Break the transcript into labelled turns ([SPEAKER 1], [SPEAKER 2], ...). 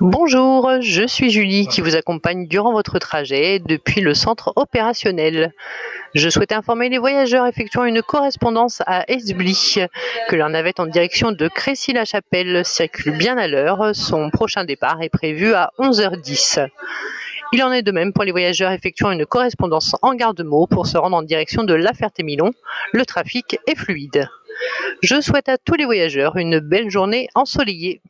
[SPEAKER 1] Bonjour, je suis Julie qui vous accompagne durant votre trajet depuis le centre opérationnel. Je souhaite informer les voyageurs effectuant une correspondance à Esbly que leur navette en direction de Crécy-la-Chapelle circule bien à l'heure. Son prochain départ est prévu à 11h10. Il en est de même pour les voyageurs effectuant une correspondance en garde-mot pour se rendre en direction de La Ferté-Milon. Le trafic est fluide. Je souhaite à tous les voyageurs une belle journée ensoleillée.